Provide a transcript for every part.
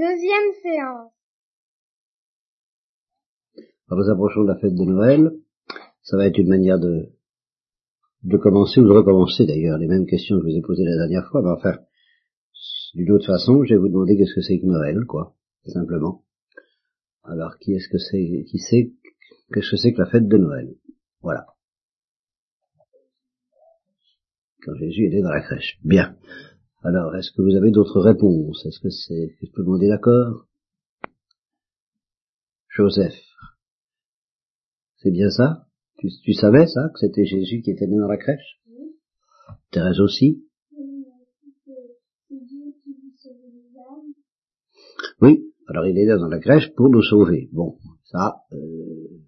Deuxième séance. Alors, nous approchons de la fête de Noël. Ça va être une manière de, de commencer ou de recommencer d'ailleurs les mêmes questions que je vous ai posées la dernière fois, mais enfin, d'une autre façon, je vais vous demander qu'est-ce que c'est que Noël, quoi, simplement. Alors, qui est-ce que c'est, qui sait qu'est-ce que c'est que la fête de Noël? Voilà. Quand Jésus était dans la crèche. Bien. Alors, est-ce que vous avez d'autres réponses? Est-ce que c'est, je peux demander d'accord Joseph. C'est bien ça? Tu, tu, savais ça, que c'était Jésus qui était né dans la crèche? Oui. Thérèse aussi? Oui, alors il est là dans la crèche pour nous sauver. Bon, ça, euh,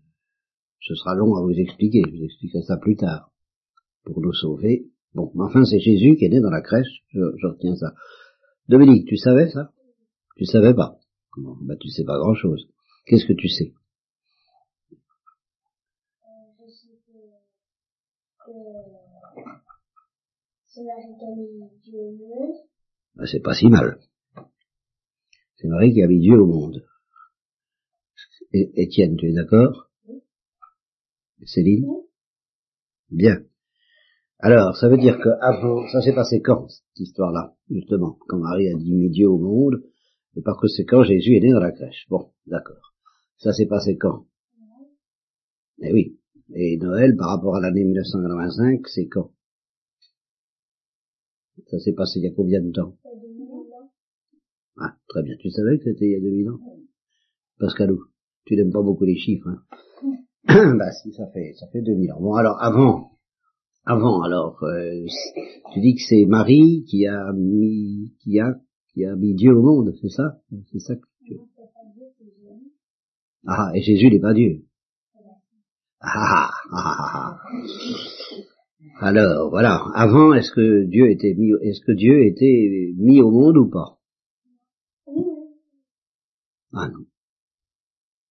ce sera long à vous expliquer, je vous expliquerai ça plus tard. Pour nous sauver, Bon, mais enfin, c'est Jésus qui est né dans la crèche, je, je retiens ça. Dominique, tu savais ça? Tu savais pas? Bon, bah tu sais pas grand-chose. Qu'est-ce que tu sais? Je sais que, que c'est Marie qui a mis Dieu au monde. bah, C'est pas si mal. C'est Marie qui a mis Dieu au monde. Et, Étienne, tu es d'accord? Céline? Bien. Alors, ça veut dire que avant, ça s'est passé quand, cette histoire-là, justement, quand Marie a dit mis Dieu au monde, et par conséquent, Jésus est né dans la crèche. Bon, d'accord. Ça s'est passé quand? Eh oui. Et Noël, par rapport à l'année 1985, c'est quand? Ça s'est passé il y a combien de temps? Il y a 2000 ans. Ah, très bien. Tu savais que c'était il y a 2000 ans? Pascalou, tu n'aimes pas beaucoup les chiffres, hein? Bah si, ça fait, ça fait 2000 ans. Bon, alors, avant, avant, alors, euh, tu dis que c'est Marie qui a mis, qui a, qui a mis Dieu au monde, c'est ça? C'est ça que tu... Jésus? Ah, et Jésus n'est pas Dieu. Ah, ah, ah, ah, ah. Alors, voilà. Avant, est-ce que Dieu était mis, est-ce que Dieu était mis au monde ou pas? Ah non.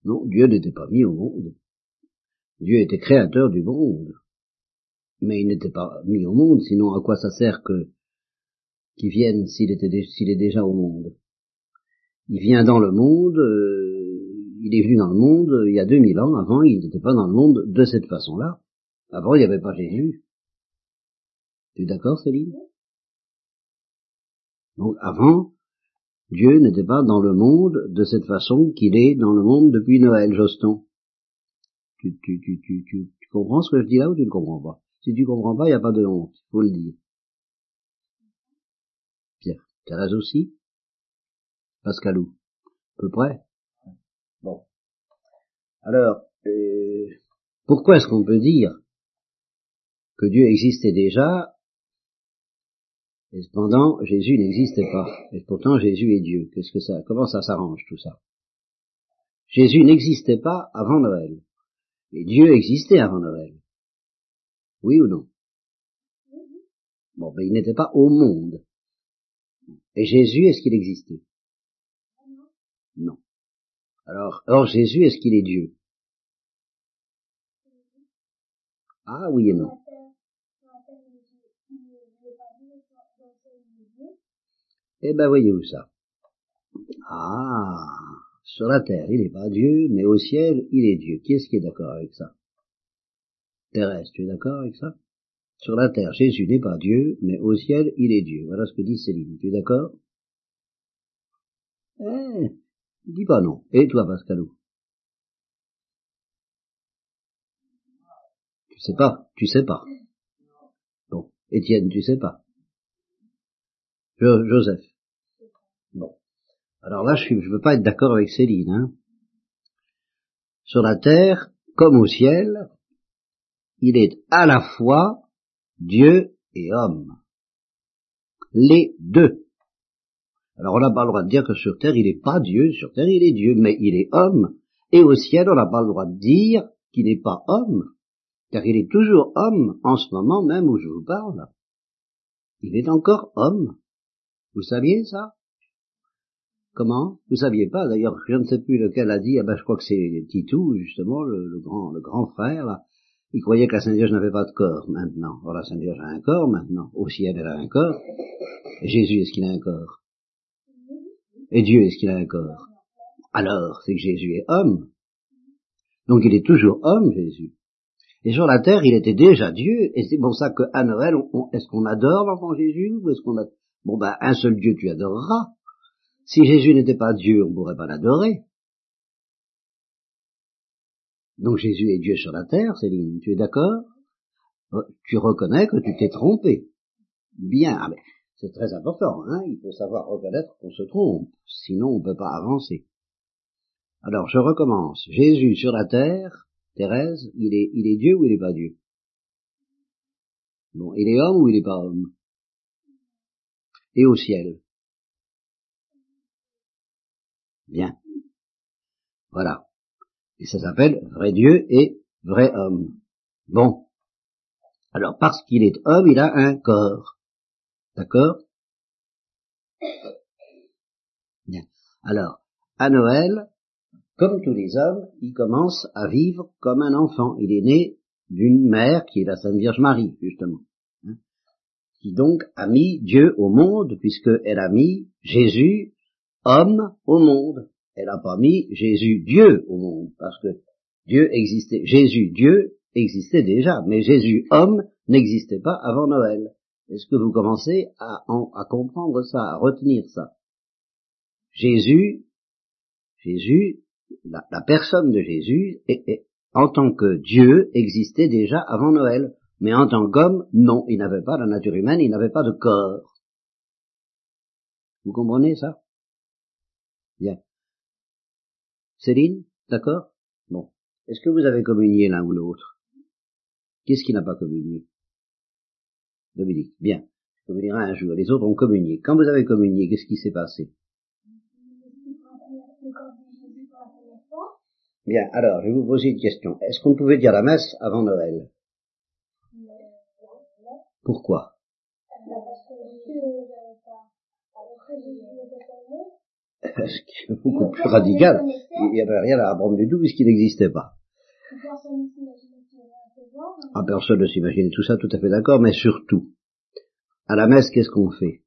Non, Dieu n'était pas mis au monde. Dieu était créateur du monde. Mais il n'était pas mis au monde, sinon à quoi ça sert que qu'il vienne s'il était s'il est déjà au monde? Il vient dans le monde, euh, il est venu dans le monde euh, il y a 2000 ans, avant il n'était pas dans le monde de cette façon-là. Avant il n'y avait pas Jésus. Tu es d'accord Céline? Donc avant, Dieu n'était pas dans le monde de cette façon qu'il est dans le monde depuis Noël, Joston. Tu, tu, tu, tu, tu, tu comprends ce que je dis là ou tu ne comprends pas? Si tu comprends pas, il n'y a pas de honte, faut le dire. Pierre, Thérèse aussi Pascalou À peu près Bon. Alors, euh, pourquoi est-ce qu'on peut dire que Dieu existait déjà et cependant Jésus n'existait pas et pourtant Jésus est Dieu? Qu'est-ce que ça Comment ça s'arrange tout ça? Jésus n'existait pas avant Noël et Dieu existait avant Noël. Oui ou non? Bon, mais il n'était pas au monde. Et Jésus, est-ce qu'il existait? Non. Alors, or Jésus, est-ce qu'il est Dieu? Ah oui et non. Eh ben voyez-vous ça? Ah, sur la terre, il n'est pas Dieu, mais au ciel, il est Dieu. Qui est-ce qui est d'accord avec ça? Thérèse, tu es d'accord avec ça? Sur la terre, Jésus n'est pas Dieu, mais au ciel, il est Dieu. Voilà ce que dit Céline. Tu es d'accord? Eh, dis pas non. Et toi, Pascalou? Tu sais pas Tu sais pas Bon. Étienne, tu sais pas Jo- Joseph Bon. Alors là, je ne veux pas être d'accord avec Céline. Hein. Sur la terre, comme au ciel, il est à la fois Dieu et homme. Les deux. Alors on n'a pas le droit de dire que sur terre il n'est pas Dieu, sur terre il est Dieu, mais il est homme. Et au ciel on n'a pas le droit de dire qu'il n'est pas homme, car il est toujours homme en ce moment même où je vous parle. Il est encore homme. Vous saviez ça? Comment? Vous saviez pas? D'ailleurs, je ne sais plus lequel a dit. Ah ben, je crois que c'est Titou, justement, le, le grand, le grand frère. Là. Il croyait que la Sainte Vierge n'avait pas de corps maintenant. Or, la Sainte Vierge a un corps maintenant. Au ciel, elle a un corps. Et Jésus, est-ce qu'il a un corps? Et Dieu, est-ce qu'il a un corps? Alors, c'est que Jésus est homme. Donc il est toujours homme, Jésus. Et sur la terre, il était déjà Dieu, et c'est pour ça qu'à Noël, est-ce qu'on adore l'enfant Jésus, ou est-ce qu'on a... Bon ben, un seul Dieu tu adoreras. Si Jésus n'était pas Dieu, on ne pourrait pas l'adorer. Donc Jésus est Dieu sur la terre, Céline, tu es d'accord? Euh, Tu reconnais que tu t'es trompé. Bien, ah, c'est très important, hein il faut savoir reconnaître qu'on se trompe, sinon on ne peut pas avancer. Alors je recommence. Jésus sur la terre, Thérèse, il est, il est Dieu ou il n'est pas Dieu? Bon, il est homme ou il n'est pas homme? Et au ciel? Bien. Voilà. Et ça s'appelle vrai Dieu et vrai homme. Bon. Alors, parce qu'il est homme, il a un corps. D'accord? Bien. Alors, à Noël, comme tous les hommes, il commence à vivre comme un enfant. Il est né d'une mère qui est la Sainte Vierge Marie, justement. Hein, qui donc a mis Dieu au monde, puisqu'elle a mis Jésus, homme, au monde. Elle n'a pas mis Jésus, Dieu, au monde, parce que Dieu existait. Jésus, Dieu, existait déjà, mais Jésus, homme, n'existait pas avant Noël. Est-ce que vous commencez à, à comprendre ça, à retenir ça? Jésus, Jésus la, personne de Jésus, en tant que Dieu, existait déjà avant Noël. Mais en tant qu'homme, non, il n'avait pas la nature humaine, il n'avait pas de corps. Vous comprenez ça? Bien. Céline, d'accord? Bon. Est-ce que vous avez communié l'un ou l'autre? Qu'est-ce qui n'a pas communié? Dominique, bien. Je dirai un jour. Les autres ont communié. Quand vous avez communié, qu'est-ce qui s'est passé? Bien, alors, je vais vous poser une question. Est-ce qu'on pouvait dire la messe avant Noël? Pourquoi? C'est beaucoup plus radical. Il n'y avait rien à apprendre du tout puisqu'il n'existait pas. Ah, personne ne s'imaginait tout ça, tout à fait d'accord, mais surtout, à la messe, qu'est-ce qu'on fait?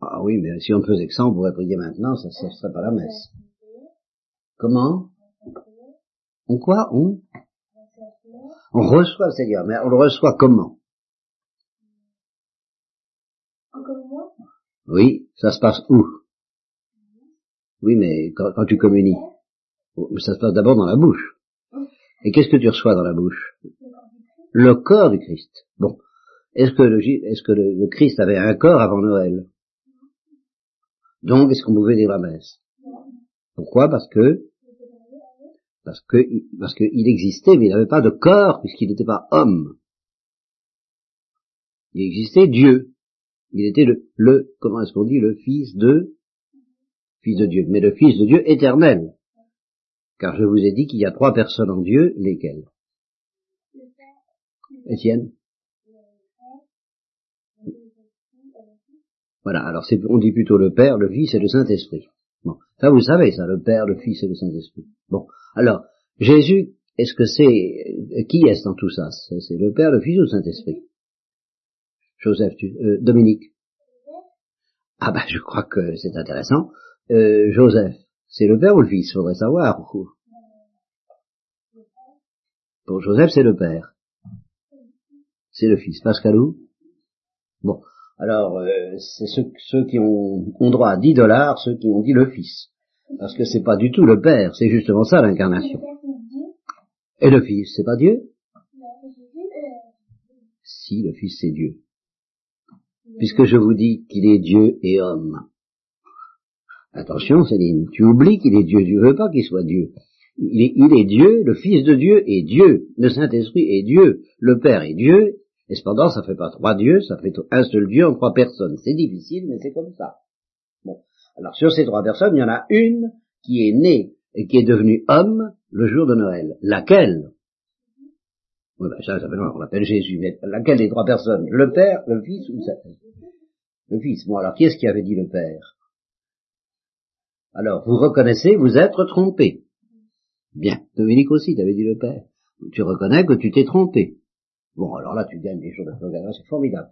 Ah oui, mais si on faisait que ça, on pourrait prier maintenant, ça ne serait pas la messe. Comment? On quoi On? On reçoit le Seigneur, mais on le reçoit comment? Oui, ça se passe où? Oui, mais quand, tu communies, ça se passe d'abord dans la bouche. Et qu'est-ce que tu reçois dans la bouche? Le corps du Christ. Bon, est-ce que, le, est-ce que le, Christ avait un corps avant Noël? Donc, est-ce qu'on pouvait dire la messe? Pourquoi? Parce que parce que parce qu'il existait, mais il n'avait pas de corps puisqu'il n'était pas homme. Il existait Dieu. Il était le, le comment est-ce qu'on dit, le fils de fils de Dieu, mais le fils de Dieu éternel. Car je vous ai dit qu'il y a trois personnes en Dieu, lesquelles? Étienne Voilà, alors on dit plutôt le Père, le Fils et le Saint-Esprit. Bon, ça vous savez ça, le Père, le Fils et le Saint-Esprit. Bon, alors, Jésus, est-ce que c'est, qui est-ce dans tout ça? C'est le Père, le Fils ou le Saint-Esprit? Joseph, tu, euh, Dominique Ah ben, je crois que c'est intéressant. Euh, Joseph, c'est le Père ou le Fils Faudrait savoir. Pour Joseph, c'est le Père. C'est le Fils. Pascalou? Bon, alors, euh, c'est ceux, qui ont, droit à 10 dollars, ceux qui ont dit le Fils. Parce que c'est pas du tout le Père, c'est justement ça l'incarnation. Et le Fils, c'est pas Dieu? Si, le Fils c'est Dieu. Puisque je vous dis qu'il est Dieu et homme. Attention Céline, tu oublies qu'il est Dieu, tu veux pas qu'il soit Dieu. Il est, Dieu, le Fils de Dieu est Dieu, le Saint-Esprit est Dieu, le Père est Dieu, et cependant ça fait pas trois dieux, ça fait un seul Dieu en trois personnes. C'est difficile, mais c'est comme ça. Bon. Alors sur ces trois personnes, il y en a une qui est née et qui est devenue homme le jour de Noël. Laquelle? Oui, ben ça, ça on l'appelle Jésus, mais laquelle des trois personnes? Le Père, le Fils ou le Fils Bon, alors qui est-ce qui avait dit le Père? Alors, vous reconnaissez vous être trompé. Bien, Dominique aussi, t'avais dit le Père. Tu reconnais que tu t'es trompé. Bon, alors là, tu gagnes des progrès, c'est formidable.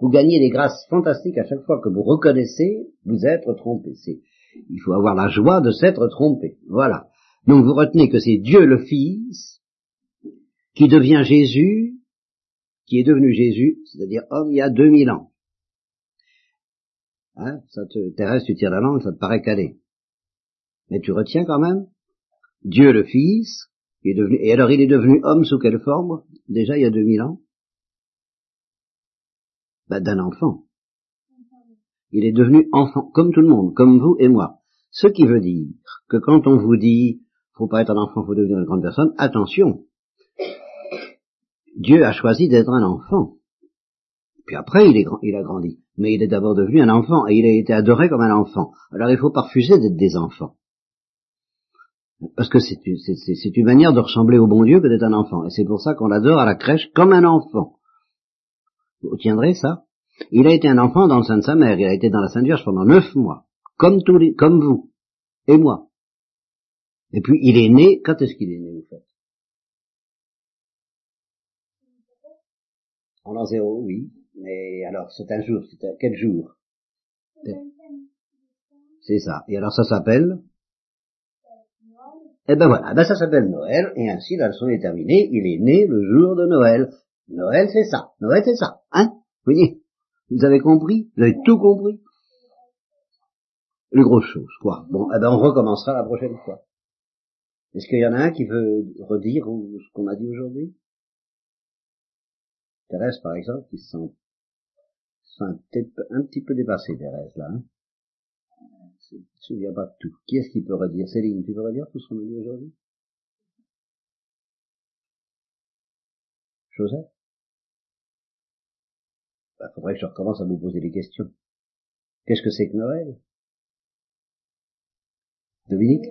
Vous, gagnez des grâces fantastiques à chaque fois que vous reconnaissez vous être trompé. Il faut avoir la joie de s'être trompé. Voilà. Donc vous retenez que c'est Dieu le Fils qui devient Jésus, qui est devenu Jésus, c'est-à-dire homme il y a 2000 ans. Hein, ça te, Thérèse, tu tires la langue, ça te paraît calé. Mais tu retiens quand même Dieu le Fils, qui est devenu, et alors il est devenu homme sous quelle forme? Déjà il y a 2000 ans ben, D'un enfant. Il est devenu enfant, comme tout le monde, comme vous et moi. Ce qui veut dire que quand on vous dit, faut pas être un enfant, faut devenir une grande personne, attention. Dieu a choisi d'être un enfant. Puis après, il, est, il a grandi. Mais il est d'abord devenu un enfant, et il a été adoré comme un enfant. Alors il faut pas refuser d'être des enfants. Parce que c'est une manière de ressembler au bon Dieu que d'être un enfant. Et c'est pour ça qu'on l'adore à la crèche comme un enfant. Vous tiendrez ça? Il a été un enfant dans le sein de sa mère. Il a été dans la Sainte Vierge pendant neuf mois. Comme tous les, comme vous. Et moi. Et puis il est né, quand est-ce qu'il est né, vous faites En l'an zéro, oui. Mais alors, c'est un jour, c'est quel jour? C'est ça. Et alors ça s'appelle? Eh ben voilà, ben ça s'appelle Noël, et ainsi la leçon est terminée, il est né le jour de Noël. Noël c'est ça, Noël c'est ça, hein? Vous voyez? Vous avez compris? Vous avez tout compris? Les grosses choses, quoi. Bon, eh ben on recommencera la prochaine fois. Est-ce qu'il y en a un qui veut redire ce qu'on a dit aujourd'hui? Thérèse, par exemple, qui se sent, un, petit peu dépassée, Thérèse, là. Hein ne se souvient pas de tout. Qui est-ce qui peut redire? Céline, tu peux redire tout ce qu'on a dit aujourd'hui? Joseph? Il bah, faudrait que je recommence à vous poser des questions. Qu'est-ce que c'est que Noël? Dominique?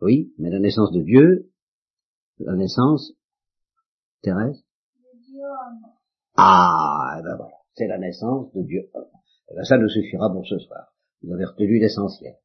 Oui, mais la naissance de Dieu, la naissance, Thérèse? Ah, et eh ben voilà, c'est la naissance de Dieu. Et eh ben ça nous suffira pour ce soir. Vous avez retenu l'essentiel.